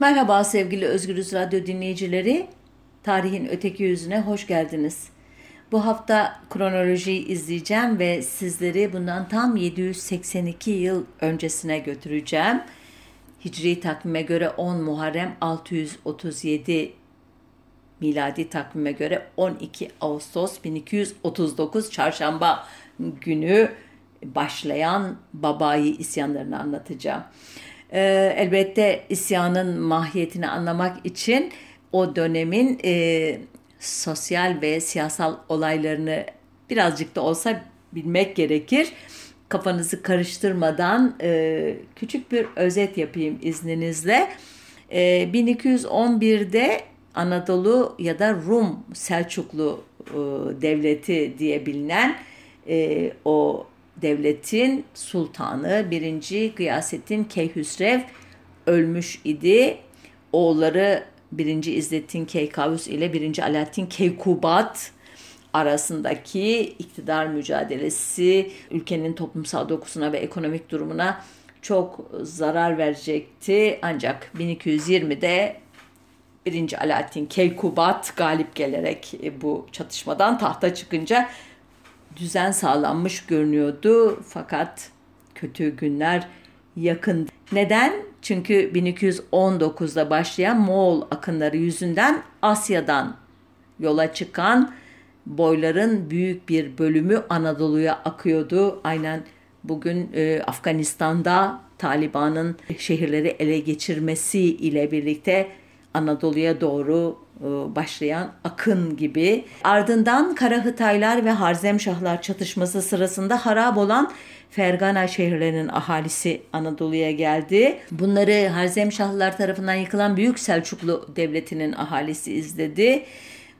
Merhaba sevgili Özgürüz Radyo dinleyicileri. Tarihin öteki yüzüne hoş geldiniz. Bu hafta kronolojiyi izleyeceğim ve sizleri bundan tam 782 yıl öncesine götüreceğim. Hicri takvime göre 10 Muharrem 637 miladi takvime göre 12 Ağustos 1239 çarşamba günü başlayan Babayi isyanlarını anlatacağım. Ee, elbette isyanın mahiyetini anlamak için o dönemin e, sosyal ve siyasal olaylarını birazcık da olsa bilmek gerekir. Kafanızı karıştırmadan e, küçük bir özet yapayım izninizle. E, 1211'de Anadolu ya da Rum Selçuklu e, devleti diye bilinen e, o devletin sultanı 1. Gıyasettin Keyhüsrev ölmüş idi. Oğulları 1. İzzettin Keykavus ile 1. Alaaddin Keykubat arasındaki iktidar mücadelesi ülkenin toplumsal dokusuna ve ekonomik durumuna çok zarar verecekti. Ancak 1220'de 1. Alaaddin Keykubat galip gelerek bu çatışmadan tahta çıkınca düzen sağlanmış görünüyordu fakat kötü günler yakın. Neden? Çünkü 1219'da başlayan Moğol akınları yüzünden Asya'dan yola çıkan boyların büyük bir bölümü Anadolu'ya akıyordu. Aynen bugün e, Afganistan'da Taliban'ın şehirleri ele geçirmesi ile birlikte Anadolu'ya doğru başlayan akın gibi. Ardından Karahıtaylar ve Harzemşahlar çatışması sırasında harap olan Fergana şehirlerinin ahalisi Anadolu'ya geldi. Bunları Harzemşahlılar tarafından yıkılan Büyük Selçuklu Devleti'nin ahalisi izledi.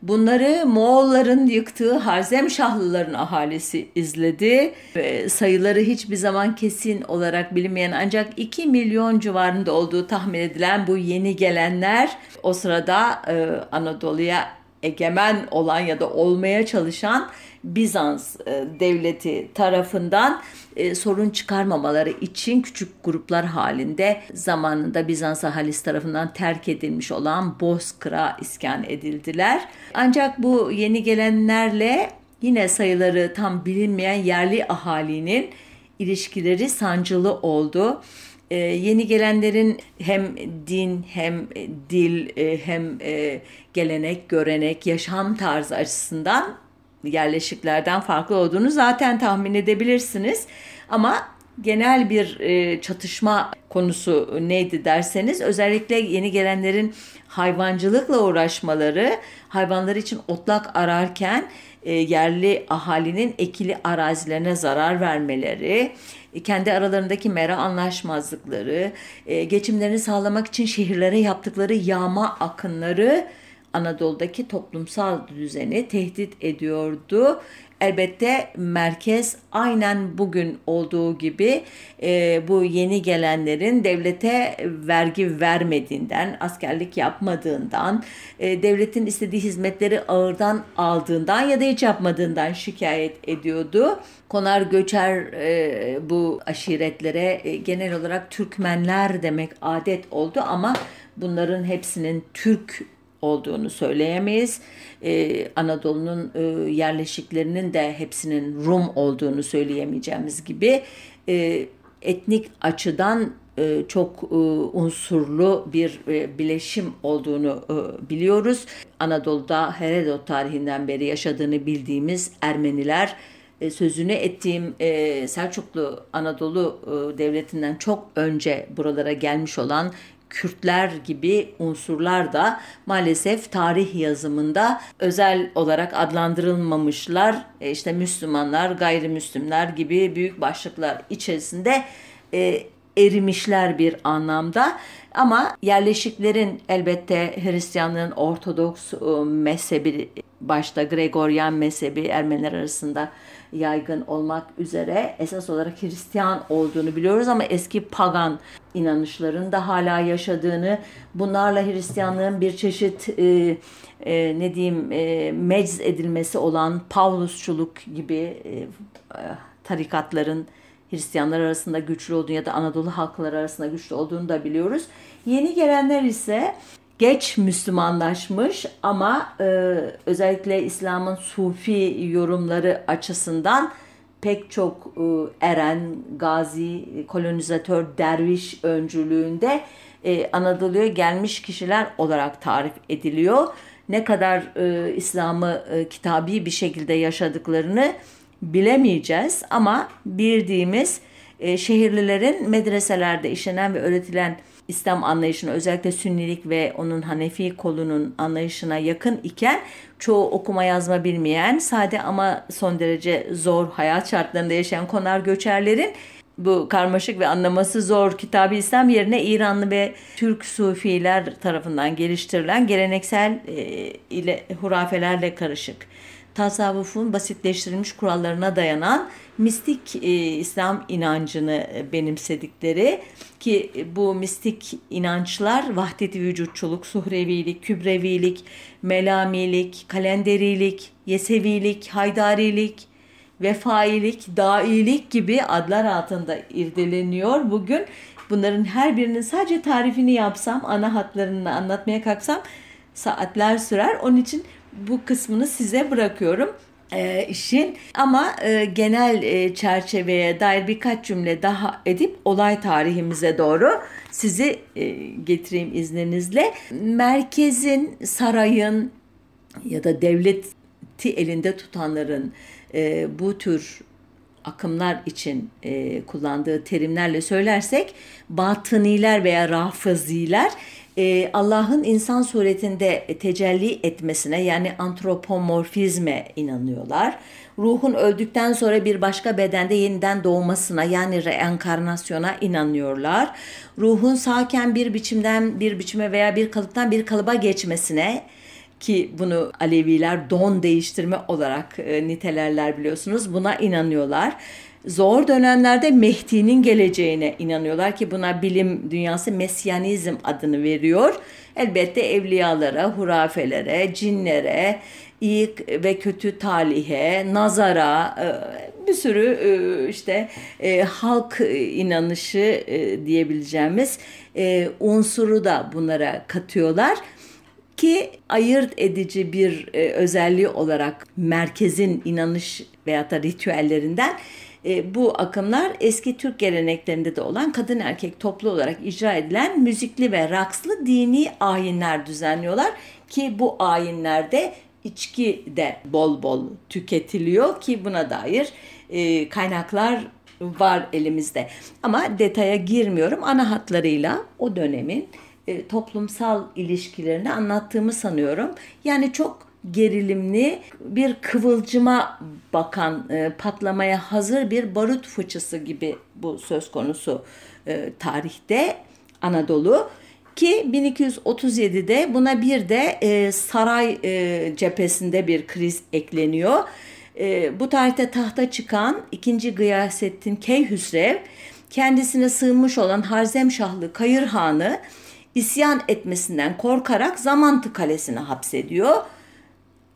Bunları Moğolların yıktığı Harzemşahlıların ahalisi izledi. E, sayıları hiçbir zaman kesin olarak bilinmeyen ancak 2 milyon civarında olduğu tahmin edilen bu yeni gelenler o sırada e, Anadolu'ya egemen olan ya da olmaya çalışan Bizans e, devleti tarafından e, sorun çıkarmamaları için küçük gruplar halinde zamanında Bizans ahalisi tarafından terk edilmiş olan Bozkır'a iskan edildiler. Ancak bu yeni gelenlerle yine sayıları tam bilinmeyen yerli ahalinin ilişkileri sancılı oldu. Ee, yeni gelenlerin hem din hem dil e, hem gelenek, görenek, yaşam tarzı açısından yerleşiklerden farklı olduğunu zaten tahmin edebilirsiniz. Ama genel bir e, çatışma konusu neydi derseniz özellikle yeni gelenlerin hayvancılıkla uğraşmaları, hayvanlar için otlak ararken e, yerli ahalinin ekili arazilerine zarar vermeleri, e, kendi aralarındaki mera anlaşmazlıkları, e, geçimlerini sağlamak için şehirlere yaptıkları yağma akınları Anadolu'daki toplumsal düzeni tehdit ediyordu. Elbette merkez aynen bugün olduğu gibi e, bu yeni gelenlerin devlete vergi vermediğinden, askerlik yapmadığından, e, devletin istediği hizmetleri ağırdan aldığından ya da hiç yapmadığından şikayet ediyordu. Konar göçer e, bu aşiretlere e, genel olarak Türkmenler demek adet oldu ama bunların hepsinin Türk olduğunu söyleyemeyiz. Ee, Anadolu'nun e, yerleşiklerinin de hepsinin Rum olduğunu söyleyemeyeceğimiz gibi e, etnik açıdan e, çok e, unsurlu bir e, bileşim olduğunu e, biliyoruz. Anadolu'da Herodot tarihinden beri yaşadığını bildiğimiz Ermeniler e, sözünü ettiğim e, Selçuklu Anadolu e, devletinden çok önce buralara gelmiş olan Kürtler gibi unsurlar da maalesef tarih yazımında özel olarak adlandırılmamışlar. E işte Müslümanlar, gayrimüslimler gibi büyük başlıklar içerisinde e, erimişler bir anlamda. Ama yerleşiklerin elbette Hristiyanlığın Ortodoks e, mezhebi başta Gregoryan mezhebi Ermeniler arasında yaygın olmak üzere esas olarak Hristiyan olduğunu biliyoruz ama eski pagan inanışların da hala yaşadığını, bunlarla Hristiyanlığın bir çeşit e, e, ne diyeyim e, mecz edilmesi olan Pavlusçuluk gibi e, tarikatların Hristiyanlar arasında güçlü olduğunu ya da Anadolu halkları arasında güçlü olduğunu da biliyoruz. Yeni gelenler ise geç Müslümanlaşmış ama e, özellikle İslam'ın sufi yorumları açısından pek çok e, eren, gazi, kolonizatör, derviş öncülüğünde e, Anadolu'ya gelmiş kişiler olarak tarif ediliyor. Ne kadar e, İslam'ı e, kitabi bir şekilde yaşadıklarını bilemeyeceğiz ama bildiğimiz e, şehirlilerin medreselerde işlenen ve öğretilen İslam anlayışına özellikle Sünnilik ve onun Hanefi kolunun anlayışına yakın iken çoğu okuma yazma bilmeyen sade ama son derece zor hayat şartlarında yaşayan konar göçerlerin bu karmaşık ve anlaması zor kitabı İslam yerine İranlı ve Türk Sufiler tarafından geliştirilen geleneksel e, ile hurafelerle karışık tasavvufun basitleştirilmiş kurallarına dayanan mistik e, İslam inancını e, benimsedikleri ki bu mistik inançlar vahdeti vücutçuluk, suhrevilik, kübrevilik, melamilik, kalenderilik, yesevilik, haydarilik, vefailik, dailik gibi adlar altında irdeleniyor. Bugün bunların her birinin sadece tarifini yapsam, ana hatlarını anlatmaya kalksam saatler sürer. Onun için bu kısmını size bırakıyorum e, işin ama e, genel e, çerçeveye dair birkaç cümle daha edip olay tarihimize doğru sizi e, getireyim izninizle. Merkezin, sarayın ya da devleti elinde tutanların e, bu tür akımlar için e, kullandığı terimlerle söylersek batıniler veya rafıziler e, Allah'ın insan suretinde tecelli etmesine yani antropomorfizme inanıyorlar. Ruhun öldükten sonra bir başka bedende yeniden doğmasına yani reenkarnasyona inanıyorlar. Ruhun sağken bir biçimden bir biçime veya bir kalıptan bir kalıba geçmesine ki bunu Aleviler don değiştirme olarak e, nitelerler biliyorsunuz. Buna inanıyorlar. Zor dönemlerde Mehdi'nin geleceğine inanıyorlar ki buna bilim dünyası mesyanizm adını veriyor. Elbette evliyalara, hurafelere, cinlere, iyi ve kötü talihe, nazara, e, bir sürü e, işte halk inanışı diyebileceğimiz unsuru da bunlara katıyorlar ki ayırt edici bir e, özelliği olarak merkezin inanış veya da ritüellerinden e, bu akımlar eski Türk geleneklerinde de olan kadın erkek toplu olarak icra edilen müzikli ve rakslı dini ayinler düzenliyorlar ki bu ayinlerde içki de bol bol tüketiliyor ki buna dair e, kaynaklar var elimizde. Ama detaya girmiyorum. Ana hatlarıyla o dönemin e, toplumsal ilişkilerini anlattığımı sanıyorum. Yani çok gerilimli bir kıvılcıma bakan e, patlamaya hazır bir barut fıçısı gibi bu söz konusu e, tarihte Anadolu ki 1237'de buna bir de saray cephesinde bir kriz ekleniyor. Bu tarihte tahta çıkan 2. Gıyasettin Keyhüsrev kendisine sığınmış olan Harzemşahlı Kayır Hanı isyan etmesinden korkarak Zamantı Kalesi'ne hapsediyor.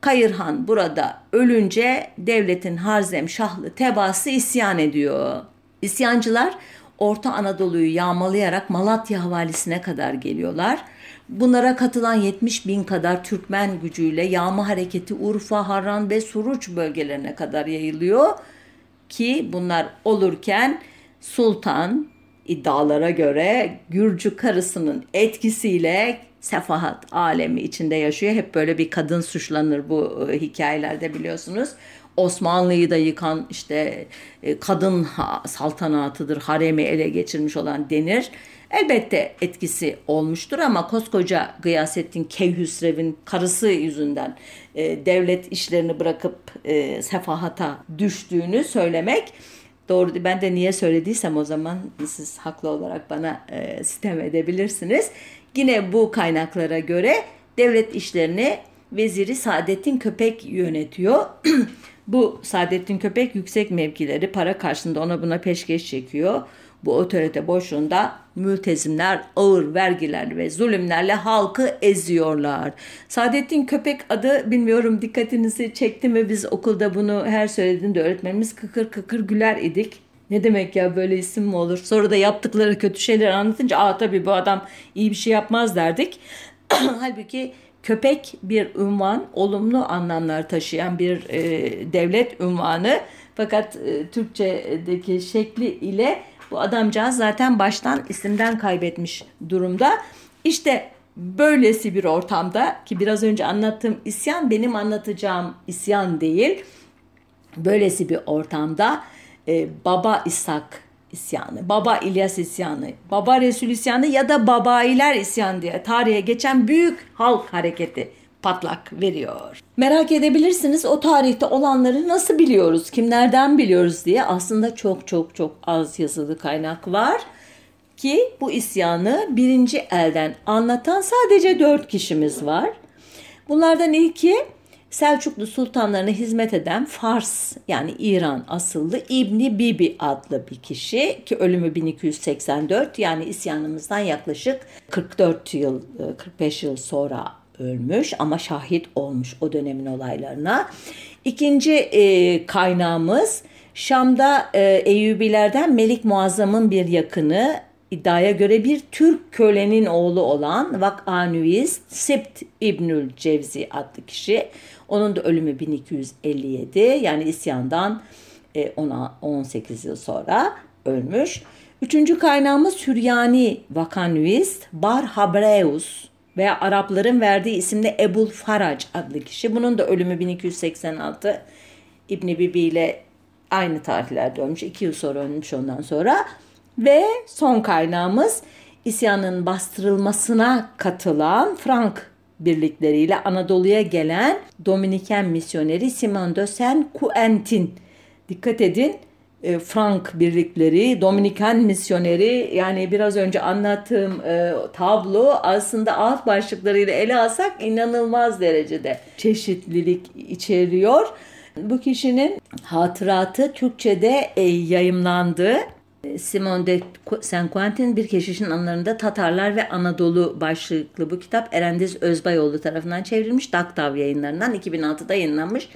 Kayırhan burada ölünce devletin Harzem Şahlı tebası isyan ediyor. İsyancılar Orta Anadolu'yu yağmalayarak Malatya havalisine kadar geliyorlar. Bunlara katılan 70 bin kadar Türkmen gücüyle yağma hareketi Urfa, Harran ve Suruç bölgelerine kadar yayılıyor. Ki bunlar olurken Sultan iddialara göre Gürcü karısının etkisiyle sefahat alemi içinde yaşıyor. Hep böyle bir kadın suçlanır bu e, hikayelerde biliyorsunuz. Osmanlı'yı da yıkan işte e, kadın saltanatıdır, haremi ele geçirmiş olan denir. Elbette etkisi olmuştur ama koskoca Gıyasettin Keyhüsrev'in karısı yüzünden e, devlet işlerini bırakıp e, sefahata düştüğünü söylemek doğru ben de niye söylediysem o zaman siz haklı olarak bana e, sitem edebilirsiniz. Yine bu kaynaklara göre devlet işlerini Veziri Saadettin Köpek yönetiyor. bu Saadettin Köpek yüksek mevkileri para karşılığında ona buna peşkeş çekiyor. Bu otorite boşluğunda mültezimler ağır vergiler ve zulümlerle halkı eziyorlar. Saadettin Köpek adı bilmiyorum dikkatinizi çekti mi biz okulda bunu her söylediğinde öğretmenimiz kıkır kıkır güler idik. Ne demek ya böyle isim mi olur? Sonra da yaptıkları kötü şeyler anlatınca aa tabii bu adam iyi bir şey yapmaz derdik. Halbuki köpek bir ünvan, olumlu anlamlar taşıyan bir e, devlet ünvanı. Fakat e, Türkçedeki şekli ile bu adamcağız zaten baştan isimden kaybetmiş durumda. İşte böylesi bir ortamda ki biraz önce anlattığım isyan benim anlatacağım isyan değil. Böylesi bir ortamda e, Baba İshak isyanı, Baba İlyas isyanı, Baba Resul isyanı ya da Babailer isyanı diye tarihe geçen büyük halk hareketi patlak veriyor. Merak edebilirsiniz o tarihte olanları nasıl biliyoruz, kimlerden biliyoruz diye aslında çok çok çok az yazılı kaynak var ki bu isyanı birinci elden anlatan sadece dört kişimiz var. Bunlardan ilki Selçuklu sultanlarına hizmet eden Fars yani İran asıllı İbni Bibi adlı bir kişi ki ölümü 1284 yani isyanımızdan yaklaşık 44 yıl 45 yıl sonra ölmüş ama şahit olmuş o dönemin olaylarına. İkinci e, kaynağımız Şam'da e, Eyyubilerden Melik Muazzam'ın bir yakını iddiaya göre bir Türk kölenin oğlu olan Vak'anüist Sibt İbnül Cevzi adlı kişi. Onun da ölümü 1257 yani isyandan 18 e, yıl sonra ölmüş. Üçüncü kaynağımız Süryani Vakanüist Bar Habreus veya Arapların verdiği isimde Ebul Farac adlı kişi. Bunun da ölümü 1286 İbni Bibi ile aynı tarihlerde ölmüş. iki yıl sonra ölmüş ondan sonra. Ve son kaynağımız isyanın bastırılmasına katılan Frank birlikleriyle Anadolu'ya gelen Dominiken misyoneri Simon de Saint Quentin. Dikkat edin e, Frank birlikleri, Dominikan misyoneri yani biraz önce anlattığım e, tablo aslında alt başlıklarıyla ele alsak inanılmaz derecede çeşitlilik içeriyor. Bu kişinin hatıratı Türkçe'de e, yayımlandı. Simon de Saint Quentin bir keşişin anılarında Tatarlar ve Anadolu başlıklı bu kitap Erendiz Özbayoğlu tarafından çevrilmiş. Daktav yayınlarından 2006'da yayınlanmış.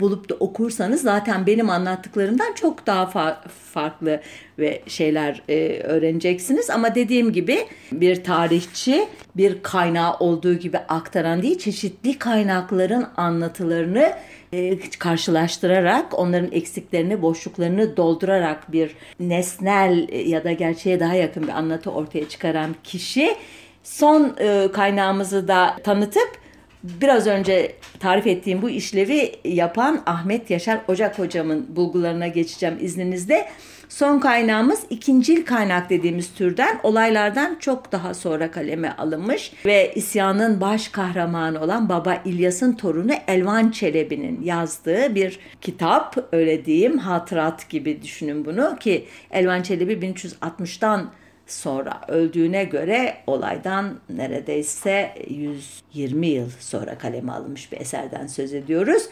Bulup da okursanız zaten benim anlattıklarımdan çok daha fa- farklı ve şeyler e, öğreneceksiniz. Ama dediğim gibi bir tarihçi bir kaynağı olduğu gibi aktaran değil çeşitli kaynakların anlatılarını e, karşılaştırarak onların eksiklerini, boşluklarını doldurarak bir nesnel ya da gerçeğe daha yakın bir anlatı ortaya çıkaran kişi son e, kaynağımızı da tanıtıp biraz önce tarif ettiğim bu işlevi yapan Ahmet Yaşar Ocak hocamın bulgularına geçeceğim izninizle. Son kaynağımız ikincil kaynak dediğimiz türden olaylardan çok daha sonra kaleme alınmış ve isyanın baş kahramanı olan Baba İlyas'ın torunu Elvan Çelebi'nin yazdığı bir kitap öyle diyeyim hatırat gibi düşünün bunu ki Elvan Çelebi 1360'tan sonra öldüğüne göre olaydan neredeyse 120 yıl sonra kaleme alınmış bir eserden söz ediyoruz.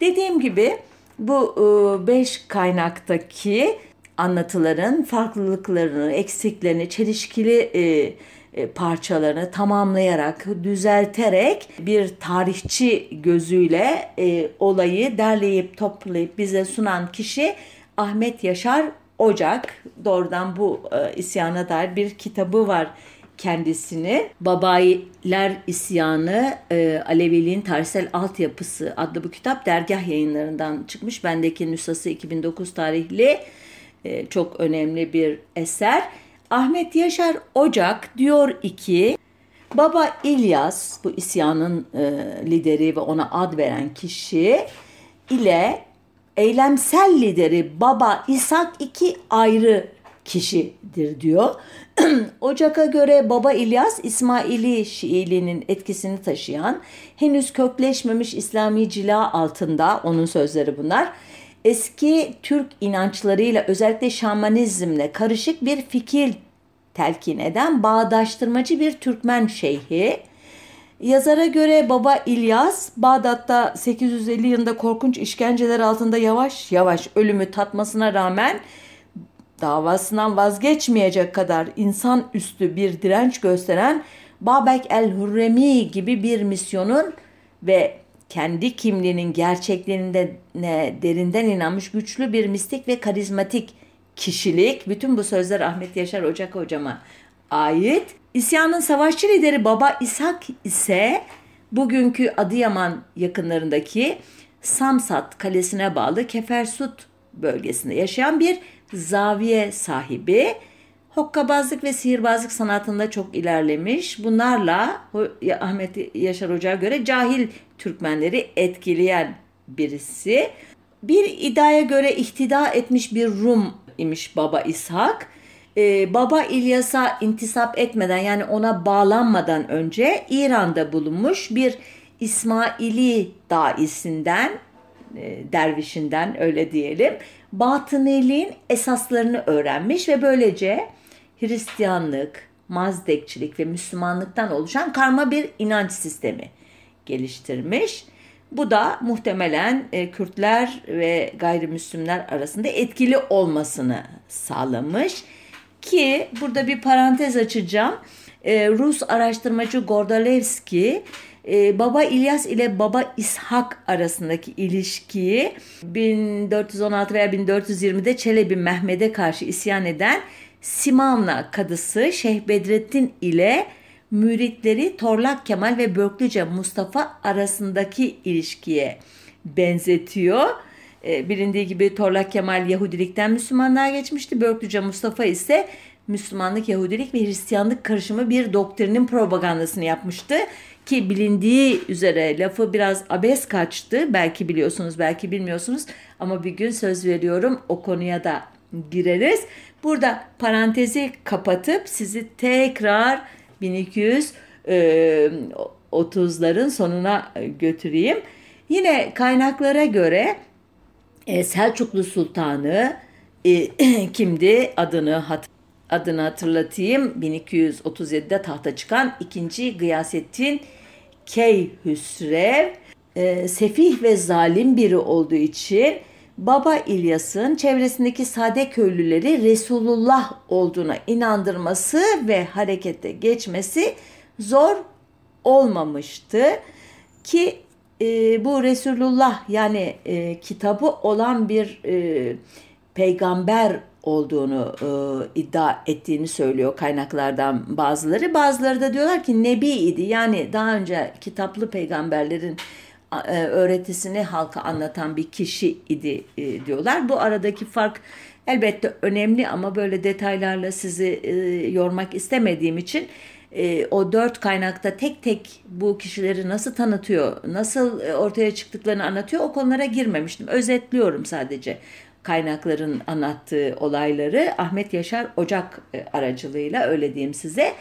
Dediğim gibi bu ıı, beş kaynaktaki anlatıların farklılıklarını, eksiklerini, çelişkili e, e, parçalarını tamamlayarak, düzelterek bir tarihçi gözüyle e, olayı derleyip toplayıp bize sunan kişi Ahmet Yaşar Ocak. Doğrudan bu e, isyana dair bir kitabı var kendisini. Babayiler İsyanı e, Aleviliğin Tarihsel Altyapısı adlı bu kitap dergah yayınlarından çıkmış. Bendeki nüshası 2009 tarihli e, çok önemli bir eser. Ahmet Yaşar Ocak diyor ki Baba İlyas bu isyanın e, lideri ve ona ad veren kişi ile eylemsel lideri Baba İshak iki ayrı kişidir diyor. Ocak'a göre Baba İlyas İsmaili Şiiliğinin etkisini taşıyan henüz kökleşmemiş İslami cila altında onun sözleri bunlar eski Türk inançlarıyla özellikle şamanizmle karışık bir fikir telkin eden bağdaştırmacı bir Türkmen şeyhi. Yazara göre Baba İlyas, Bağdat'ta 850 yılında korkunç işkenceler altında yavaş yavaş ölümü tatmasına rağmen davasından vazgeçmeyecek kadar insan üstü bir direnç gösteren Babek el-Hurremi gibi bir misyonun ve kendi kimliğinin gerçekliğinde derinden inanmış güçlü bir mistik ve karizmatik kişilik. Bütün bu sözler Ahmet Yaşar Ocak hocama ait. İsyanın savaşçı lideri Baba İshak ise bugünkü Adıyaman yakınlarındaki Samsat kalesine bağlı Kefersut bölgesinde yaşayan bir zaviye sahibi. Hokkabazlık ve sihirbazlık sanatında çok ilerlemiş. Bunlarla Ahmet Yaşar Hoca'ya göre cahil Türkmenleri etkileyen birisi. Bir iddiaya göre ihtida etmiş bir Rum imiş Baba İshak. Ee, Baba İlyas'a intisap etmeden yani ona bağlanmadan önce İran'da bulunmuş bir İsmaili daisinden, e, dervişinden öyle diyelim, batıniliğin esaslarını öğrenmiş ve böylece Hristiyanlık, Mazdekçilik ve Müslümanlıktan oluşan karma bir inanç sistemi geliştirmiş. Bu da muhtemelen e, Kürtler ve gayrimüslimler arasında etkili olmasını sağlamış. Ki burada bir parantez açacağım. E, Rus araştırmacı Gordalevski e, Baba İlyas ile Baba İshak arasındaki ilişkiyi 1416 veya 1420'de Çelebi Mehmet'e karşı isyan eden Simavna kadısı Şeyh Bedrettin ile müritleri Torlak Kemal ve Börklüce Mustafa arasındaki ilişkiye benzetiyor. E, bilindiği gibi Torlak Kemal Yahudilikten Müslümanlığa geçmişti. Börklüce Mustafa ise Müslümanlık, Yahudilik ve Hristiyanlık karışımı bir doktrinin propagandasını yapmıştı. Ki bilindiği üzere lafı biraz abes kaçtı. Belki biliyorsunuz, belki bilmiyorsunuz. Ama bir gün söz veriyorum o konuya da gireriz. Burada parantezi kapatıp sizi tekrar 1230'ların sonuna götüreyim. Yine kaynaklara göre e, Selçuklu Sultanı e, kimdi adını hat adını hatırlatayım 1237'de tahta çıkan 2. Gıyasettin Keyhüsrev e, sefih ve zalim biri olduğu için Baba İlyas'ın çevresindeki sade köylüleri Resulullah olduğuna inandırması ve harekete geçmesi zor olmamıştı ki e, bu Resulullah yani e, kitabı olan bir e, peygamber olduğunu e, iddia ettiğini söylüyor kaynaklardan bazıları. Bazıları da diyorlar ki nebi idi. Yani daha önce kitaplı peygamberlerin e, öğretisini halka anlatan bir kişi idi e, diyorlar. Bu aradaki fark elbette önemli ama böyle detaylarla sizi e, yormak istemediğim için o dört kaynakta tek tek bu kişileri nasıl tanıtıyor, nasıl ortaya çıktıklarını anlatıyor o konulara girmemiştim. Özetliyorum sadece kaynakların anlattığı olayları Ahmet Yaşar Ocak aracılığıyla öyle diyeyim size.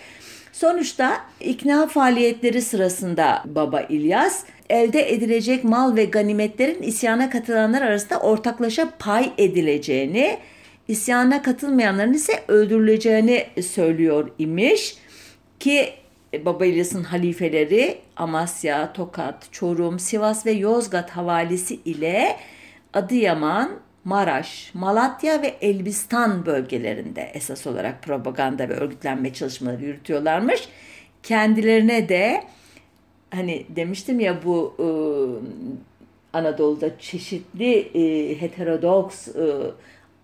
Sonuçta ikna faaliyetleri sırasında Baba İlyas elde edilecek mal ve ganimetlerin isyana katılanlar arasında ortaklaşa pay edileceğini, isyana katılmayanların ise öldürüleceğini söylüyor imiş ki Baba İlyas'ın halifeleri Amasya, Tokat, Çorum, Sivas ve Yozgat havalisi ile Adıyaman, Maraş, Malatya ve Elbistan bölgelerinde esas olarak propaganda ve örgütlenme çalışmaları yürütüyorlarmış. Kendilerine de hani demiştim ya bu e, Anadolu'da çeşitli e, heterodoks e,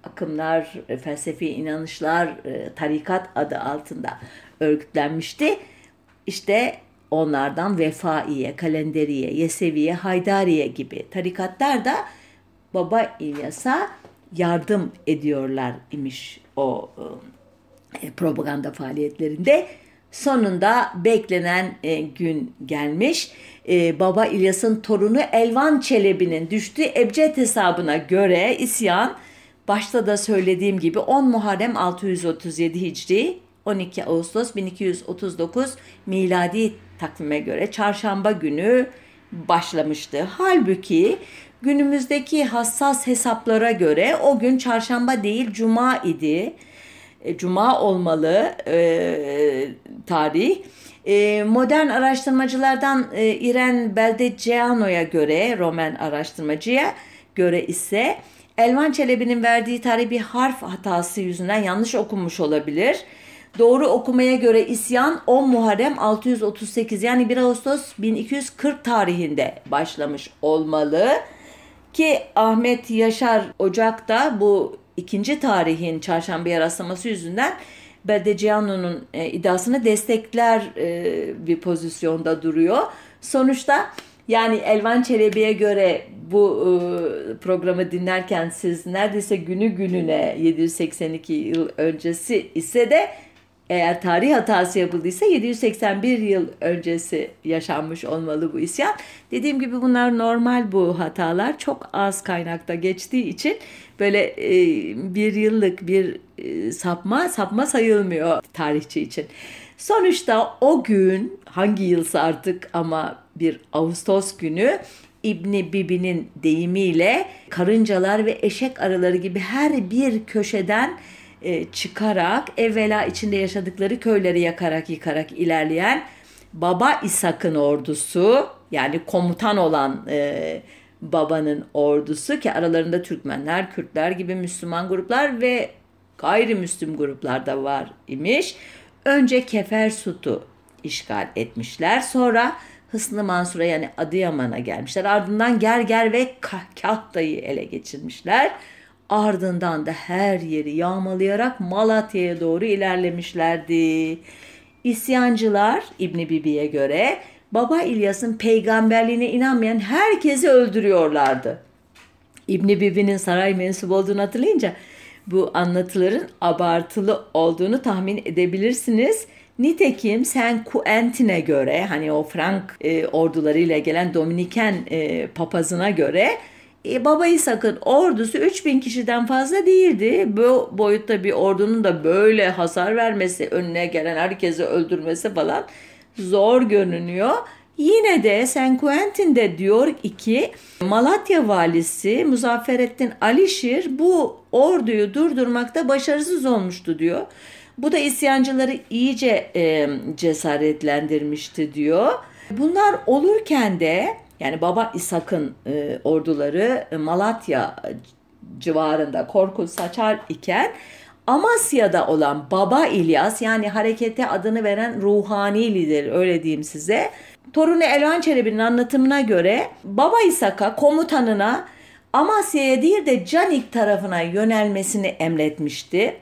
akımlar, e, felsefi inanışlar, e, tarikat adı altında örgütlenmişti. İşte onlardan Vefaiye, Kalenderiye, Yeseviye, Haydariye gibi tarikatlar da Baba İlyas'a yardım ediyorlar imiş o e, propaganda faaliyetlerinde. Sonunda beklenen e, gün gelmiş. E, Baba İlyas'ın torunu Elvan Çelebi'nin düştüğü ebced hesabına göre isyan başta da söylediğim gibi 10 Muharrem 637 Hicri 12 Ağustos 1239 miladi takvime göre çarşamba günü başlamıştı. Halbuki günümüzdeki hassas hesaplara göre o gün çarşamba değil cuma idi. E, cuma olmalı e, tarih. E, modern araştırmacılardan e, İren Beldeceano'ya göre, Roman araştırmacıya göre ise Elvan Çelebi'nin verdiği tarih bir harf hatası yüzünden yanlış okunmuş olabilir. Doğru okumaya göre isyan 10 Muharrem 638 yani 1 Ağustos 1240 tarihinde başlamış olmalı. Ki Ahmet Yaşar Ocak'ta bu ikinci tarihin çarşambaya rastlaması yüzünden Berdeciano'nun e, iddiasını destekler e, bir pozisyonda duruyor. Sonuçta yani Elvan Çelebi'ye göre bu e, programı dinlerken siz neredeyse günü gününe 782 yıl öncesi ise de eğer tarih hatası yapıldıysa 781 yıl öncesi yaşanmış olmalı bu isyan. Dediğim gibi bunlar normal bu hatalar. Çok az kaynakta geçtiği için böyle e, bir yıllık bir e, sapma sapma sayılmıyor tarihçi için. Sonuçta o gün hangi yılsa artık ama bir Ağustos günü İbni Bibi'nin deyimiyle karıncalar ve eşek arıları gibi her bir köşeden e, çıkarak evvela içinde yaşadıkları köyleri yakarak yıkarak ilerleyen Baba İshak'ın ordusu yani komutan olan e, babanın ordusu ki aralarında Türkmenler, Kürtler gibi Müslüman gruplar ve gayrimüslim gruplar da var imiş. Önce Kefersut'u işgal etmişler. Sonra Hısnı Mansur'a yani Adıyaman'a gelmişler. Ardından Gerger ve Kahta'yı ele geçirmişler. Ardından da her yeri yağmalayarak Malatya'ya doğru ilerlemişlerdi. İsyancılar İbni Bibi'ye göre Baba İlyas'ın peygamberliğine inanmayan herkesi öldürüyorlardı. İbni Bibi'nin saray mensubu olduğunu hatırlayınca bu anlatıların abartılı olduğunu tahmin edebilirsiniz. Nitekim Sen Quentin'e göre hani o Frank e, ordularıyla gelen Dominiken e, papazına göre e, Baba İshak'ın ordusu 3000 kişiden fazla değildi. Bu boyutta bir ordunun da böyle hasar vermesi, önüne gelen herkesi öldürmesi falan zor görünüyor. Yine de Sen de diyor ki Malatya valisi Muzafferettin Alişir bu orduyu durdurmakta başarısız olmuştu diyor. Bu da isyancıları iyice e, cesaretlendirmişti diyor. Bunlar olurken de yani Baba İshak'ın e, orduları Malatya civarında korku saçar iken Amasya'da olan Baba İlyas yani harekete adını veren ruhani lider öyle diyeyim size. Torunu Elvan Çelebi'nin anlatımına göre Baba İshak'a komutanına Amasya'ya değil de Canik tarafına yönelmesini emretmişti.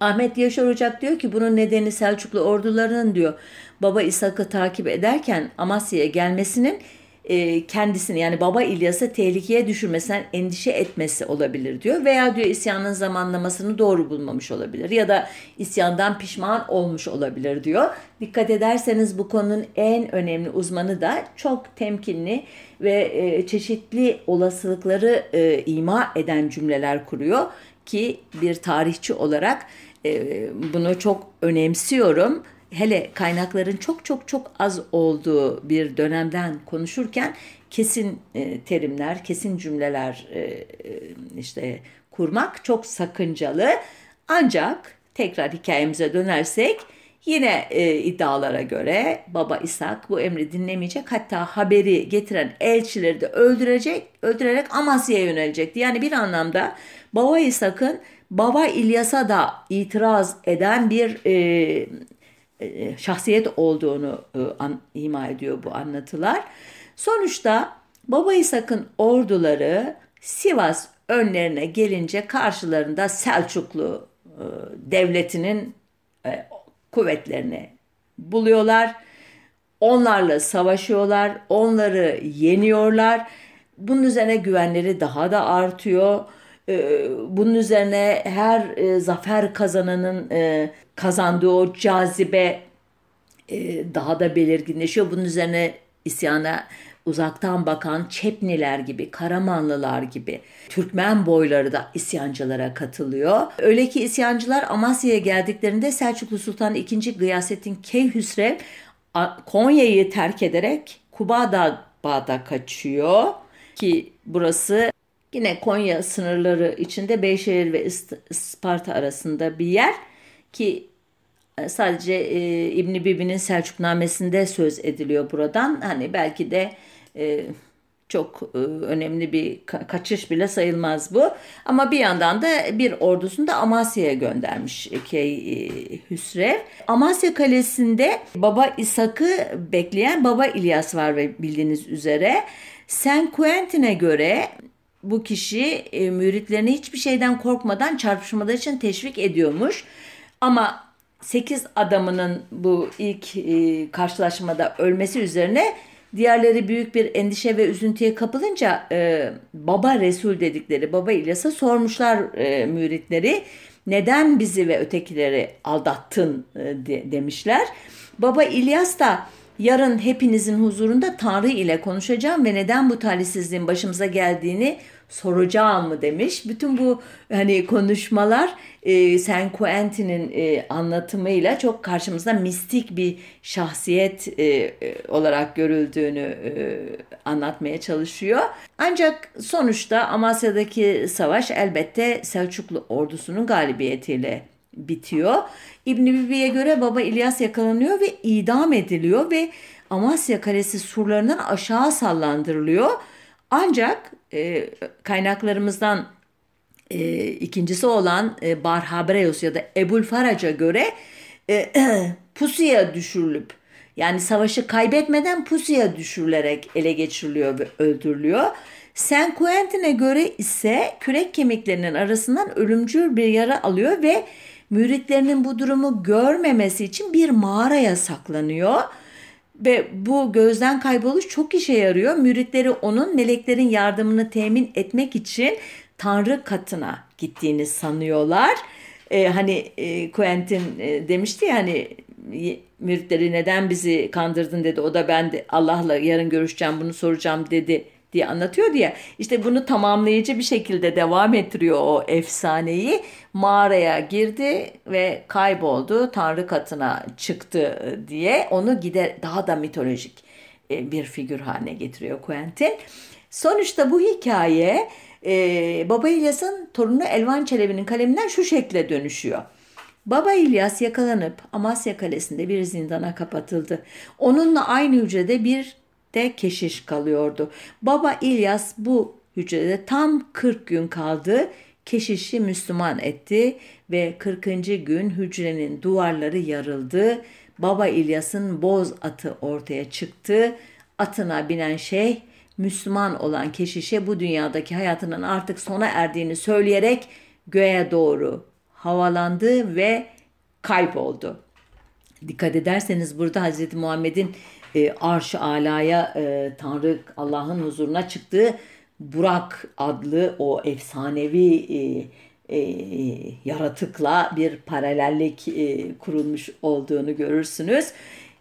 Ahmet Yaşar Ocak diyor ki bunun nedeni Selçuklu ordularının diyor Baba İshak'ı takip ederken Amasya'ya gelmesinin e, kendisini yani baba İlyas'ı tehlikeye düşürmesinden endişe etmesi olabilir diyor. Veya diyor isyanın zamanlamasını doğru bulmamış olabilir ya da isyandan pişman olmuş olabilir diyor. Dikkat ederseniz bu konunun en önemli uzmanı da çok temkinli ve e, çeşitli olasılıkları e, ima eden cümleler kuruyor ki bir tarihçi olarak bunu çok önemsiyorum hele kaynakların çok çok çok az olduğu bir dönemden konuşurken kesin e, terimler, kesin cümleler e, e, işte kurmak çok sakıncalı. Ancak tekrar hikayemize dönersek yine e, iddialara göre Baba İshak bu emri dinlemeyecek hatta haberi getiren elçileri de öldürecek, öldürerek Amasya'ya yönelecekti. Yani bir anlamda Baba İshak'ın Baba İlyas'a da itiraz eden bir e, şahsiyet olduğunu e, ima ediyor bu anlatılar. Sonuçta Baba İshak'ın orduları Sivas önlerine gelince karşılarında Selçuklu e, devletinin e, kuvvetlerini buluyorlar. Onlarla savaşıyorlar, onları yeniyorlar. Bunun üzerine güvenleri daha da artıyor. Ee, bunun üzerine her e, zafer kazananın e, kazandığı o cazibe e, daha da belirginleşiyor. Bunun üzerine isyana uzaktan bakan Çepniler gibi, Karamanlılar gibi Türkmen boyları da isyancılara katılıyor. Öyle ki isyancılar Amasya'ya geldiklerinde Selçuklu Sultan II. Gıyasettin Keyhüsrev Konya'yı terk ederek Kubadağ'a kaçıyor ki burası Yine Konya sınırları içinde Beyşehir ve Isparta arasında bir yer ki e, sadece e, İbn Bibi'nin Selçuknamesinde söz ediliyor buradan. Hani belki de e, çok e, önemli bir ka- kaçış bile sayılmaz bu. Ama bir yandan da bir ordusunu da Amasya'ya göndermiş Key e, Hüsrev. Amasya Kalesi'nde Baba İshak'ı bekleyen Baba İlyas var ve bildiğiniz üzere. Sen Quentin'e göre bu kişi e, müritlerini hiçbir şeyden korkmadan çarpışmalar için teşvik ediyormuş. Ama 8 adamının bu ilk e, karşılaşmada ölmesi üzerine diğerleri büyük bir endişe ve üzüntüye kapılınca e, baba Resul dedikleri baba İlyas'a sormuşlar e, müritleri neden bizi ve ötekileri aldattın e, de, demişler. Baba İlyas da yarın hepinizin huzurunda Tanrı ile konuşacağım ve neden bu talihsizliğin başımıza geldiğini soracağım mı demiş. Bütün bu hani konuşmalar e, Saint Quentin'in e, anlatımıyla çok karşımızda mistik bir şahsiyet e, e, olarak görüldüğünü e, anlatmaya çalışıyor. Ancak sonuçta Amasya'daki savaş elbette Selçuklu ordusunun galibiyetiyle bitiyor. İbn Bibi'ye göre baba İlyas yakalanıyor ve idam ediliyor ve Amasya Kalesi surlarından aşağı sallandırılıyor. Ancak e, kaynaklarımızdan e, ikincisi olan e, Barhabreus ya da Ebul Farac'a göre e, pusuya düşürülüp yani savaşı kaybetmeden pusuya düşürülerek ele geçiriliyor ve öldürülüyor. Saint Quentin'e göre ise kürek kemiklerinin arasından ölümcül bir yara alıyor ve müritlerinin bu durumu görmemesi için bir mağaraya saklanıyor. Ve bu gözden kayboluş çok işe yarıyor. Müritleri onun meleklerin yardımını temin etmek için Tanrı katına gittiğini sanıyorlar. Ee, hani e, Quentin e, demişti ya hani müritleri neden bizi kandırdın dedi. O da ben de Allah'la yarın görüşeceğim bunu soracağım dedi diye anlatıyor diye. İşte bunu tamamlayıcı bir şekilde devam ettiriyor o efsaneyi. Mağaraya girdi ve kayboldu. Tanrı katına çıktı diye onu gider daha da mitolojik e, bir figür haline getiriyor Quentin. Sonuçta bu hikaye e, Baba İlyas'ın torunu Elvan Çelebi'nin kaleminden şu şekle dönüşüyor. Baba İlyas yakalanıp Amasya Kalesi'nde bir zindana kapatıldı. Onunla aynı hücrede bir de keşiş kalıyordu. Baba İlyas bu hücrede tam 40 gün kaldı. Keşişi Müslüman etti ve 40. gün hücrenin duvarları yarıldı. Baba İlyas'ın boz atı ortaya çıktı. Atına binen şey Müslüman olan keşişe bu dünyadaki hayatının artık sona erdiğini söyleyerek göğe doğru havalandı ve kayboldu. Dikkat ederseniz burada Hz. Muhammed'in e, arş-ı alaya e, Tanrı Allah'ın huzuruna çıktığı Burak adlı o efsanevi e, e, yaratıkla bir paralellik e, kurulmuş olduğunu görürsünüz.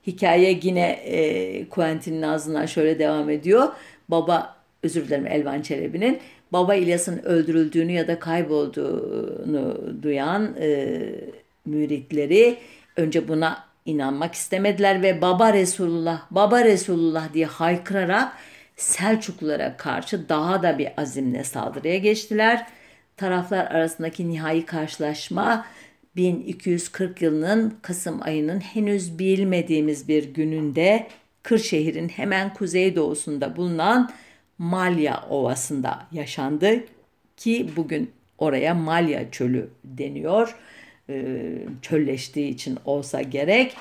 Hikaye yine e, Quentin'in ağzından şöyle devam ediyor. Baba, özür dilerim Elvan Çelebi'nin, baba İlyas'ın öldürüldüğünü ya da kaybolduğunu duyan e, müritleri önce buna inanmak istemediler ve baba Resulullah, baba Resulullah diye haykırarak Selçuklulara karşı daha da bir azimle saldırıya geçtiler. Taraflar arasındaki nihai karşılaşma 1240 yılının Kasım ayının henüz bilmediğimiz bir gününde Kırşehir'in hemen kuzeydoğusunda bulunan Malya Ovası'nda yaşandı ki bugün oraya Malya Çölü deniyor. E, çölleştiği için olsa gerek.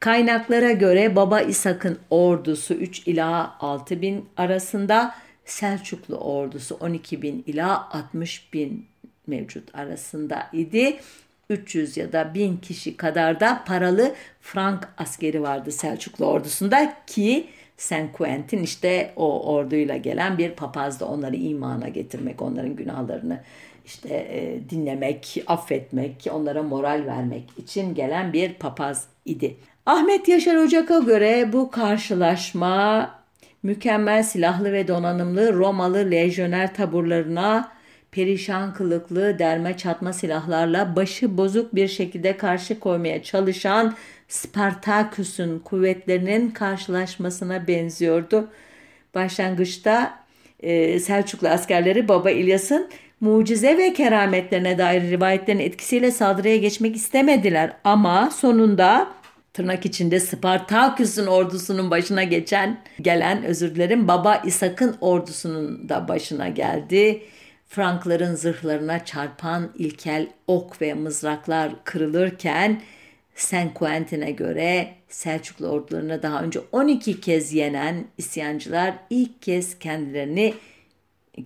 Kaynaklara göre Baba İshak'ın ordusu 3 ila 6 bin arasında, Selçuklu ordusu 12 bin ila 60 bin mevcut arasında idi. 300 ya da 1000 kişi kadar da paralı Frank askeri vardı Selçuklu ordusunda ki Saint Quentin işte o orduyla gelen bir papazdı onları imana getirmek, onların günahlarını işte e, dinlemek, affetmek, onlara moral vermek için gelen bir papaz idi. Ahmet Yaşar Ocak'a göre bu karşılaşma mükemmel silahlı ve donanımlı Romalı lejyoner taburlarına perişan kılıklı derme çatma silahlarla başı bozuk bir şekilde karşı koymaya çalışan Spartaküs'ün kuvvetlerinin karşılaşmasına benziyordu. Başlangıçta e, Selçuklu askerleri Baba İlyas'ın mucize ve kerametlerine dair rivayetlerin etkisiyle saldırıya geçmek istemediler ama sonunda tırnak içinde Spartaküs'ün ordusunun başına geçen gelen özür dilerim Baba İshak'ın ordusunun da başına geldi. Frankların zırhlarına çarpan ilkel ok ve mızraklar kırılırken Saint Quentin'e göre Selçuklu ordularını daha önce 12 kez yenen isyancılar ilk kez kendilerini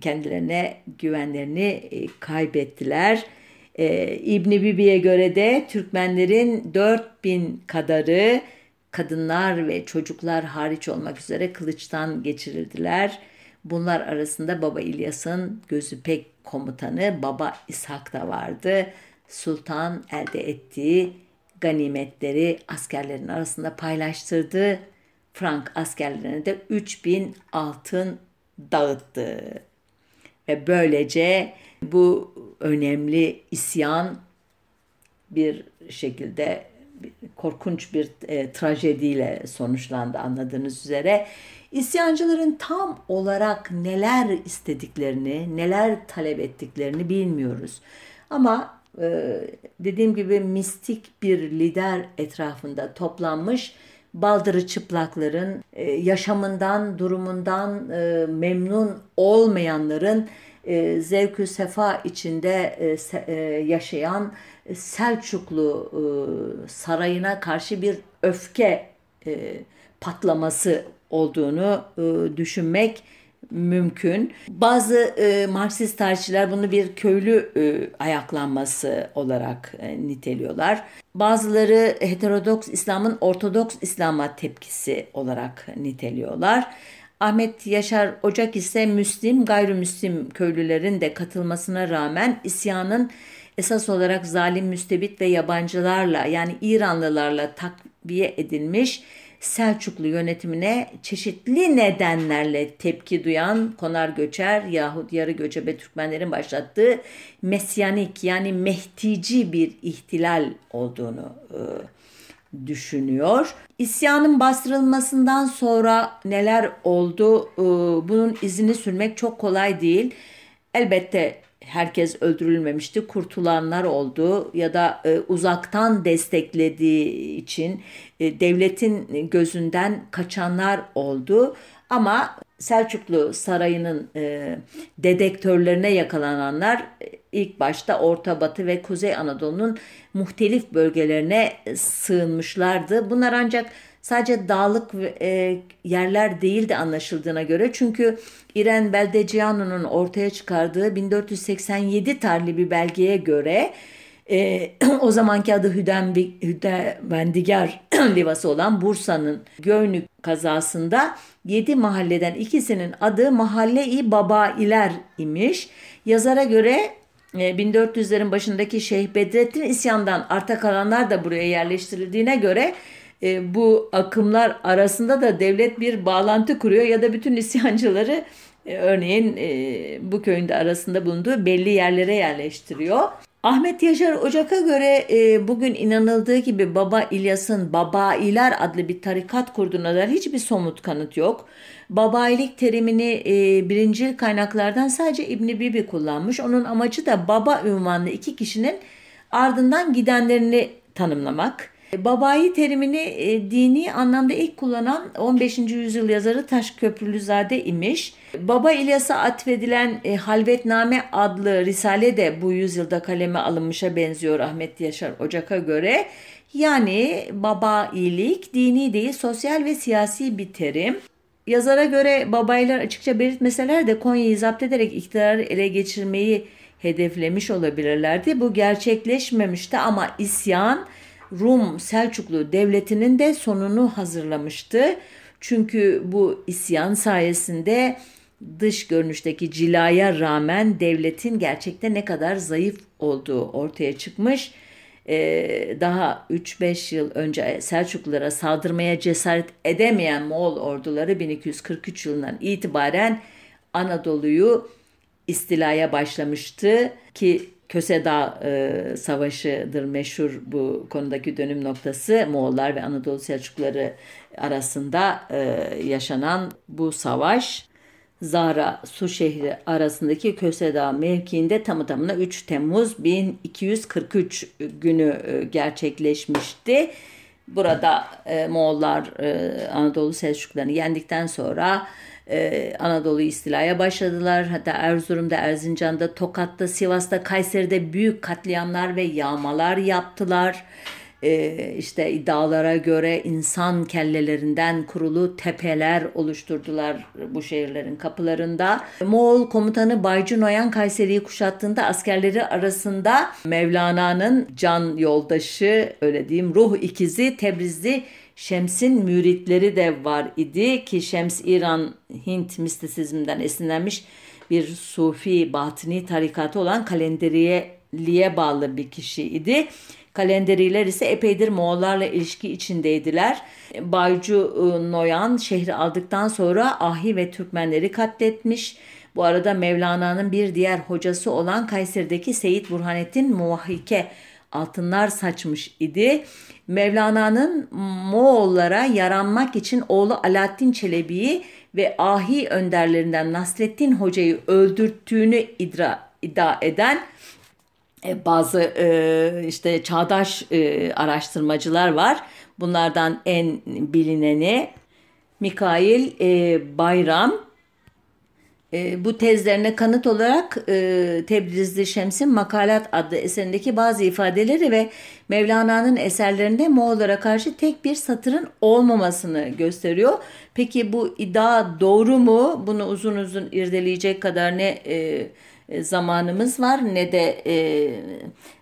kendilerine güvenlerini e, kaybettiler. E, İbni Bibi'ye göre de Türkmenlerin 4000 kadarı kadınlar ve çocuklar hariç olmak üzere kılıçtan geçirildiler. Bunlar arasında Baba İlyas'ın gözü pek komutanı Baba İshak da vardı. Sultan elde ettiği ganimetleri askerlerin arasında paylaştırdı. Frank askerlerine de 3000 altın dağıttı. Böylece bu önemli isyan bir şekilde korkunç bir e, trajediyle sonuçlandı anladığınız üzere. İsyancıların tam olarak neler istediklerini, neler talep ettiklerini bilmiyoruz. Ama e, dediğim gibi mistik bir lider etrafında toplanmış baldırı çıplakların, e, yaşamından, durumundan e, memnun olmayanların e, zevkü sefa içinde yaşayan Selçuklu sarayına karşı bir öfke patlaması olduğunu düşünmek mümkün. Bazı e, Marksist tarihçiler bunu bir köylü e, ayaklanması olarak e, niteliyorlar. Bazıları heterodoks İslam'ın ortodoks İslam'a tepkisi olarak niteliyorlar. Ahmet Yaşar Ocak ise Müslim, gayrimüslim köylülerin de katılmasına rağmen isyanın esas olarak zalim müstebit ve yabancılarla yani İranlılarla takviye edilmiş Selçuklu yönetimine çeşitli nedenlerle tepki duyan konar göçer yahut yarı göçebe Türkmenlerin başlattığı mesyanik yani mehtici bir ihtilal olduğunu e, düşünüyor. İsyanın bastırılmasından sonra neler oldu e, bunun izini sürmek çok kolay değil. Elbette herkes öldürülmemişti. Kurtulanlar oldu ya da e, uzaktan desteklediği için e, devletin gözünden kaçanlar oldu. Ama Selçuklu Sarayı'nın e, dedektörlerine yakalananlar e, ilk başta Orta Batı ve Kuzey Anadolu'nun muhtelif bölgelerine sığınmışlardı. Bunlar ancak sadece dağlık e, yerler değil de anlaşıldığına göre çünkü İren Beldeciano'nun ortaya çıkardığı 1487 tarihli bir belgeye göre e, o zamanki adı Hüdevendigar Livası olan Bursa'nın Göynük kazasında 7 mahalleden ikisinin adı Mahalle-i Babailer imiş. Yazara göre 1400'lerin e, başındaki Şeyh Bedrettin isyandan arta kalanlar da buraya yerleştirildiğine göre e, bu akımlar arasında da devlet bir bağlantı kuruyor ya da bütün isyancıları e, örneğin e, bu köyün de arasında bulunduğu belli yerlere yerleştiriyor. Ahmet Yaşar Ocak'a göre e, bugün inanıldığı gibi Baba İlyas'ın Babailer adlı bir tarikat kurduğuna dair hiçbir somut kanıt yok. Babailik terimini e, birincil kaynaklardan sadece İbni Bibi kullanmış. Onun amacı da baba ünvanlı iki kişinin ardından gidenlerini tanımlamak. Babayi terimini e, dini anlamda ilk kullanan 15. yüzyıl yazarı Taş Köprülüzade imiş. Baba İlyas'a atfedilen e, Halvetname adlı risale de bu yüzyılda kaleme alınmışa benziyor Ahmet Yaşar Ocak'a göre. Yani baba iyilik dini değil sosyal ve siyasi bir terim. Yazara göre babaylar açıkça belirtmeseler de Konya'yı zapt ederek iktidarı ele geçirmeyi hedeflemiş olabilirlerdi. Bu gerçekleşmemişti ama isyan Rum Selçuklu devletinin de sonunu hazırlamıştı. Çünkü bu isyan sayesinde dış görünüşteki cilaya rağmen devletin gerçekte ne kadar zayıf olduğu ortaya çıkmış. Ee, daha 3-5 yıl önce Selçuklulara saldırmaya cesaret edemeyen Moğol orduları 1243 yılından itibaren Anadolu'yu istilaya başlamıştı ki Köse Dağ e, Savaşı'dır meşhur bu konudaki dönüm noktası. Moğollar ve Anadolu Selçukluları arasında e, yaşanan bu savaş Zara Su şehri arasındaki Köse Dağ mevkiinde tamı tamına 3 Temmuz 1243 günü e, gerçekleşmişti. Burada e, Moğollar e, Anadolu Selçuklularını yendikten sonra e, Anadolu'yu istilaya başladılar. Hatta Erzurum'da, Erzincan'da, Tokat'ta, Sivas'ta, Kayseri'de büyük katliamlar ve yağmalar yaptılar. e, işte iddialara göre insan kellelerinden kurulu tepeler oluşturdular bu şehirlerin kapılarında. Moğol komutanı Baycu Noyan Kayseri'yi kuşattığında askerleri arasında Mevlana'nın can yoldaşı öyle diyeyim ruh ikizi Tebrizli Şems'in müritleri de var idi ki Şems İran Hint mistisizmden esinlenmiş bir sufi batini tarikatı olan Kalenderiye'liye bağlı bir kişi idi. Kalenderiler ise epeydir Moğollarla ilişki içindeydiler. Baycu ıı, Noyan şehri aldıktan sonra Ahi ve Türkmenleri katletmiş. Bu arada Mevlana'nın bir diğer hocası olan Kayseri'deki Seyit Burhanettin Muvahhike altınlar saçmış idi. Mevlana'nın Moğollara yaranmak için oğlu Alaaddin Çelebi'yi ve ahi önderlerinden Nasreddin Hoca'yı öldürttüğünü idra, iddia eden e, bazı e, işte çağdaş e, araştırmacılar var. Bunlardan en bilineni Mikail Bayram. Bu tezlerine kanıt olarak Tebrizli Şems'in Makalat adlı eserindeki bazı ifadeleri ve Mevlana'nın eserlerinde Moğollara karşı tek bir satırın olmamasını gösteriyor. Peki bu iddia doğru mu? Bunu uzun uzun irdeleyecek kadar ne e, zamanımız var ne de e,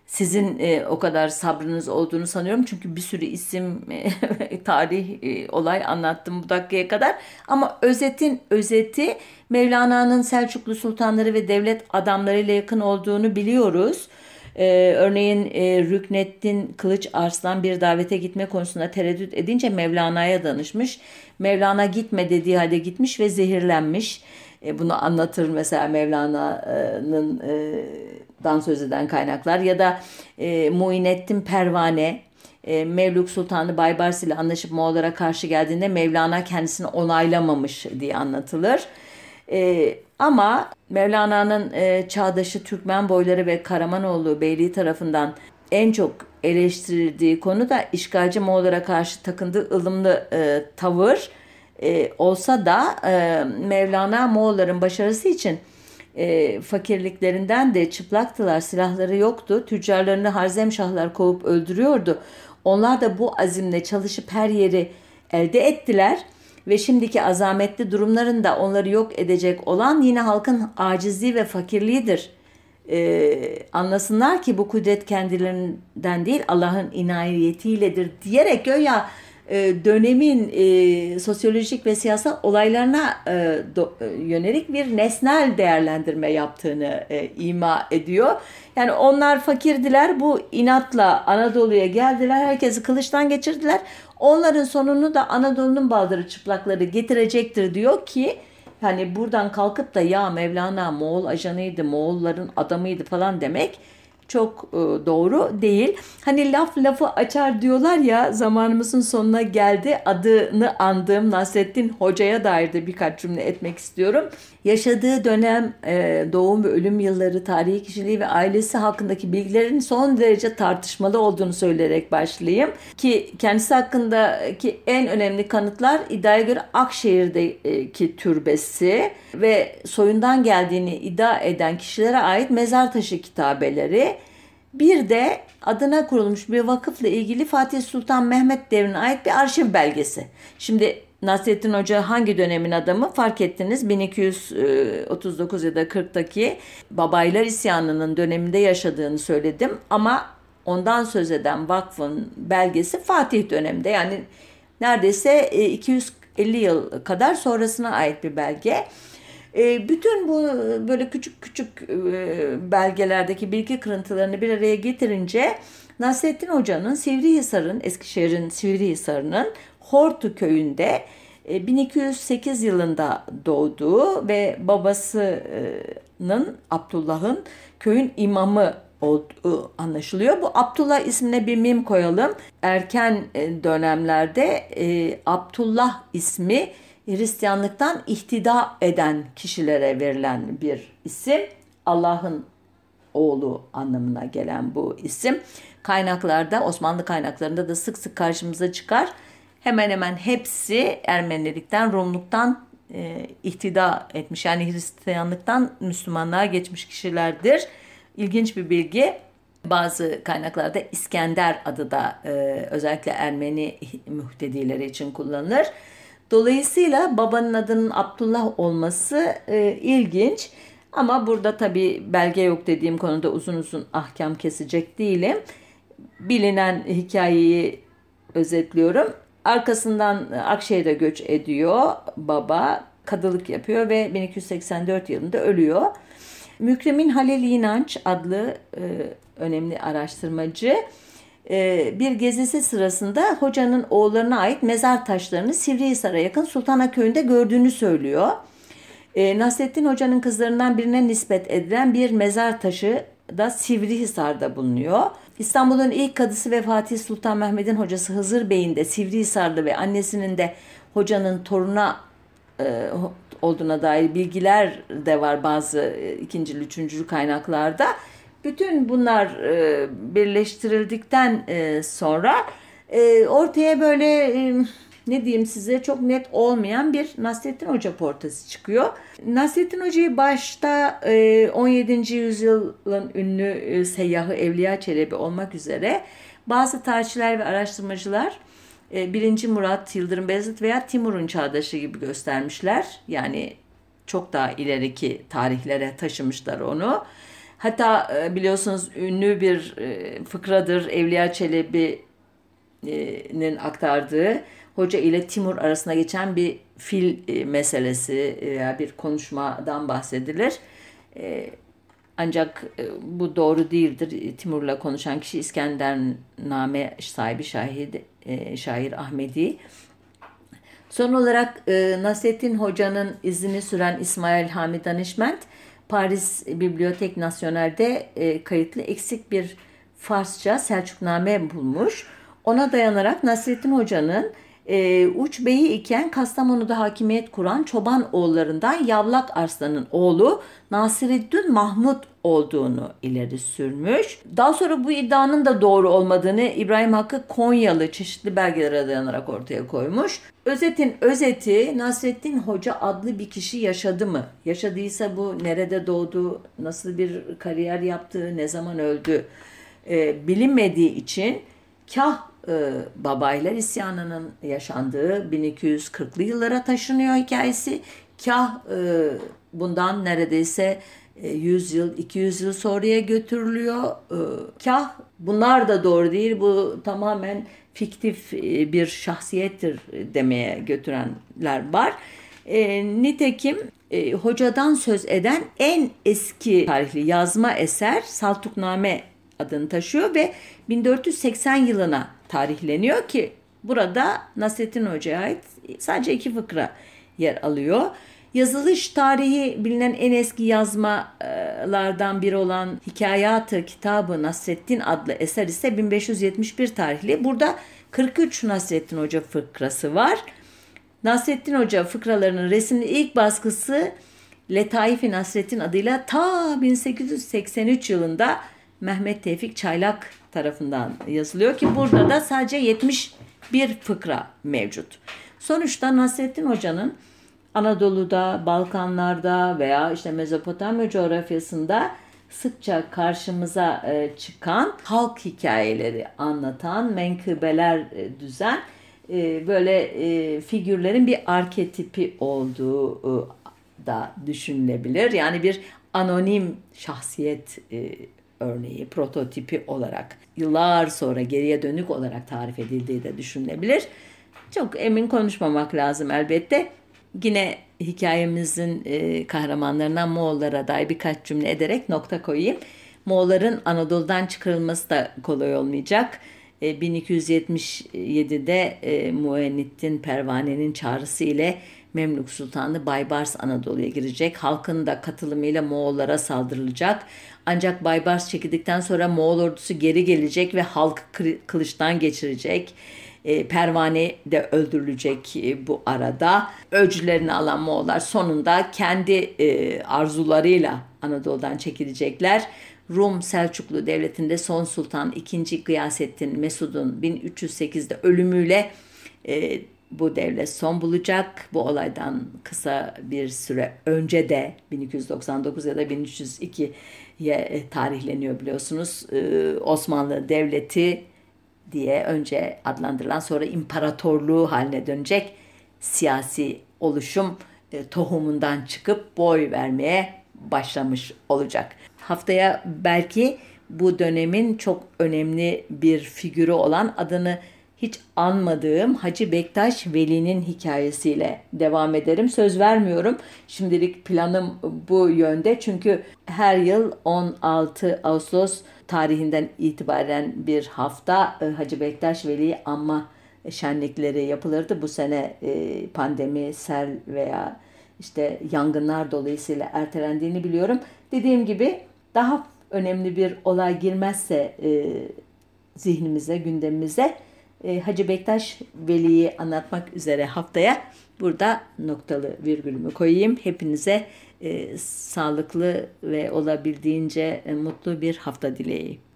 sizin e, o kadar sabrınız olduğunu sanıyorum. Çünkü bir sürü isim, e, tarih, e, olay anlattım bu dakikaya kadar. Ama özetin özeti Mevlana'nın Selçuklu sultanları ve devlet adamlarıyla yakın olduğunu biliyoruz. Ee, örneğin e, Rükneddin Kılıç Arslan bir davete gitme konusunda tereddüt edince Mevlana'ya danışmış. Mevlana gitme dediği halde gitmiş ve zehirlenmiş. E, bunu anlatır mesela Mevlana'nın e, dan söz eden kaynaklar ya da e, Muinettin Pervane e, Mevlük Sultanı Baybars ile anlaşıp Moğollara karşı geldiğinde Mevlana kendisini onaylamamış diye anlatılır. E, ama Mevlana'nın e, çağdaşı Türkmen boyları ve Karamanoğlu Beyliği tarafından en çok eleştirildiği konu da işgalci Moğollara karşı takındığı ılımlı e, tavır e, olsa da e, Mevlana Moğolların başarısı için e, fakirliklerinden de çıplaktılar, silahları yoktu. Tüccarlarını harzemşahlar kovup öldürüyordu. Onlar da bu azimle çalışıp her yeri elde ettiler ve şimdiki azametli durumlarında onları yok edecek olan yine halkın acizliği ve fakirliğidir. Ee, anlasınlar ki bu kudret kendilerinden değil Allah'ın inayetiyledir diyerek ya e, dönemin e, sosyolojik ve siyasal olaylarına e, do, e, yönelik bir nesnel değerlendirme yaptığını e, ima ediyor. Yani onlar fakirdiler bu inatla Anadolu'ya geldiler herkesi kılıçtan geçirdiler. Onların sonunu da Anadolu'nun baldırı çıplakları getirecektir diyor ki hani buradan kalkıp da ya Mevlana Moğol ajanıydı, Moğolların adamıydı falan demek çok e, doğru değil. Hani laf lafı açar diyorlar ya zamanımızın sonuna geldi. Adını andığım Nasrettin Hoca'ya dair de birkaç cümle etmek istiyorum. Yaşadığı dönem e, doğum ve ölüm yılları, tarihi kişiliği ve ailesi hakkındaki bilgilerin son derece tartışmalı olduğunu söyleyerek başlayayım. Ki kendisi hakkındaki en önemli kanıtlar iddiaya göre Akşehir'deki türbesi ve soyundan geldiğini iddia eden kişilere ait mezar taşı kitabeleri bir de adına kurulmuş bir vakıfla ilgili Fatih Sultan Mehmet devrine ait bir arşiv belgesi. Şimdi Nasrettin Hoca hangi dönemin adamı fark ettiniz. 1239 ya da 40'taki Babaylar isyanının döneminde yaşadığını söyledim. Ama ondan söz eden vakfın belgesi Fatih döneminde. Yani neredeyse 250 e, yıl kadar sonrasına ait bir belge. E, bütün bu böyle küçük küçük e, belgelerdeki bilgi kırıntılarını bir araya getirince Nasrettin Hoca'nın Sivrihisar'ın, Eskişehir'in Sivrihisar'ın Hortu köyünde 1208 yılında doğduğu ve babasının Abdullah'ın köyün imamı olduğu anlaşılıyor. Bu Abdullah ismine bir mim koyalım. Erken dönemlerde Abdullah ismi Hristiyanlıktan ihtida eden kişilere verilen bir isim. Allah'ın oğlu anlamına gelen bu isim. Kaynaklarda, Osmanlı kaynaklarında da sık sık karşımıza çıkar. Hemen hemen hepsi Ermenilikten, Rumluktan e, ihtida etmiş. Yani Hristiyanlıktan Müslümanlığa geçmiş kişilerdir. İlginç bir bilgi. Bazı kaynaklarda İskender adı da e, özellikle Ermeni mühtedileri için kullanılır. Dolayısıyla babanın adının Abdullah olması e, ilginç. Ama burada tabi belge yok dediğim konuda uzun uzun ahkam kesecek değilim. Bilinen hikayeyi özetliyorum. Arkasından Akşehir'e göç ediyor baba. Kadılık yapıyor ve 1284 yılında ölüyor. Mükremin Halil İnanç adlı e, önemli araştırmacı e, bir gezisi sırasında hocanın oğullarına ait mezar taşlarını Sivrihisar'a yakın Sultana köyünde gördüğünü söylüyor. E, Nasrettin Hoca'nın kızlarından birine nispet edilen bir mezar taşı da Sivrihisar'da bulunuyor. İstanbul'un ilk kadısı ve Fatih Sultan Mehmet'in hocası Hızır Bey'in de Sivrihisarlı ve annesinin de hocanın toruna e, olduğuna dair bilgiler de var bazı e, ikinci, üçüncü kaynaklarda. Bütün bunlar e, birleştirildikten e, sonra e, ortaya böyle e, ne diyeyim size çok net olmayan bir Nasrettin Hoca portresi çıkıyor. Nasrettin Hoca'yı başta e, 17. yüzyılın ünlü e, seyyahı Evliya Çelebi olmak üzere bazı tarihçiler ve araştırmacılar e, 1. Murat, Yıldırım Beyazıt veya Timur'un çağdaşı gibi göstermişler. Yani çok daha ileriki tarihlere taşımışlar onu. Hatta e, biliyorsunuz ünlü bir e, fıkradır Evliya Çelebi'nin aktardığı hoca ile Timur arasında geçen bir fil e, meselesi veya bir konuşmadan bahsedilir. Ancak bu doğru değildir. Timur'la konuşan kişi İskendername sahibi şahid, şair Ahmedi. Son olarak Nasrettin Hoca'nın izini süren İsmail Hamid Danişment Paris Bibliotek Nasyonel'de e, kayıtlı eksik bir Farsça Selçukname bulmuş. Ona dayanarak Nasrettin Hoca'nın e, Uç Bey'i iken Kastamonu'da hakimiyet kuran çoban oğullarından Yavlak Arslan'ın oğlu Nasireddin Mahmut olduğunu ileri sürmüş. Daha sonra bu iddianın da doğru olmadığını İbrahim Hakkı Konyalı çeşitli belgelere dayanarak ortaya koymuş. Özetin özeti Nasrettin Hoca adlı bir kişi yaşadı mı? Yaşadıysa bu nerede doğdu, nasıl bir kariyer yaptı, ne zaman öldü e, bilinmediği için kah e, babaylar isyanının yaşandığı 1240'lı yıllara taşınıyor hikayesi. Kah e, bundan neredeyse 100 e, yıl, 200 yıl sonraya götürülüyor. Kah bunlar da doğru değil, bu tamamen fiktif bir şahsiyettir demeye götürenler var. Nitekim hocadan söz eden en eski tarihli yazma eser Saltukname adını taşıyor ve 1480 yılına tarihleniyor ki burada Nasrettin Hoca'ya ait sadece iki fıkra yer alıyor. Yazılış tarihi bilinen en eski yazmalardan biri olan Hikayatı Kitabı Nasrettin adlı eser ise 1571 tarihli. Burada 43 Nasrettin Hoca fıkrası var. Nasrettin Hoca fıkralarının resimli ilk baskısı Letaifi Nasrettin adıyla ta 1883 yılında Mehmet Tevfik Çaylak tarafından yazılıyor ki burada da sadece 71 fıkra mevcut. Sonuçta Nasrettin Hoca'nın Anadolu'da, Balkanlarda veya işte Mezopotamya coğrafyasında sıkça karşımıza e, çıkan halk hikayeleri anlatan menkıbeler e, düzen e, böyle figürlerin bir arketipi olduğu da düşünülebilir. Yani bir anonim şahsiyet örneği, prototipi olarak yıllar sonra geriye dönük olarak tarif edildiği de düşünülebilir. Çok emin konuşmamak lazım elbette. Yine hikayemizin e, kahramanlarından Moğollara dair birkaç cümle ederek nokta koyayım. Moğolların Anadolu'dan çıkarılması da kolay olmayacak. E, 1277'de e, Muennettin Pervane'nin çağrısı ile Memlük Sultanı Baybars Anadolu'ya girecek. Halkın da katılımıyla Moğollara saldırılacak. Ancak Baybars çekildikten sonra Moğol ordusu geri gelecek ve halk kılıçtan geçirecek. E, pervane de öldürülecek e, bu arada. Öcülerini alan Moğollar sonunda kendi e, arzularıyla Anadolu'dan çekilecekler. Rum Selçuklu Devleti'nde son sultan 2. Gıyasettin Mesud'un 1308'de ölümüyle bu devlet son bulacak. Bu olaydan kısa bir süre önce de 1299 ya da 1302'ye e, tarihleniyor biliyorsunuz. Ee, Osmanlı Devleti diye önce adlandırılan sonra imparatorluğu haline dönecek siyasi oluşum e, tohumundan çıkıp boy vermeye başlamış olacak. Haftaya belki bu dönemin çok önemli bir figürü olan adını hiç anmadığım Hacı Bektaş Veli'nin hikayesiyle devam ederim. Söz vermiyorum. Şimdilik planım bu yönde. Çünkü her yıl 16 Ağustos tarihinden itibaren bir hafta e, Hacı Bektaş Veli'yi anma şenlikleri yapılırdı. Bu sene e, pandemi, sel veya işte yangınlar dolayısıyla ertelendiğini biliyorum. Dediğim gibi daha önemli bir olay girmezse e, zihnimize, gündemimize e, Hacı Bektaş Veli'yi anlatmak üzere haftaya burada noktalı virgülümü koyayım. Hepinize e, sağlıklı ve olabildiğince e, mutlu bir hafta dileği.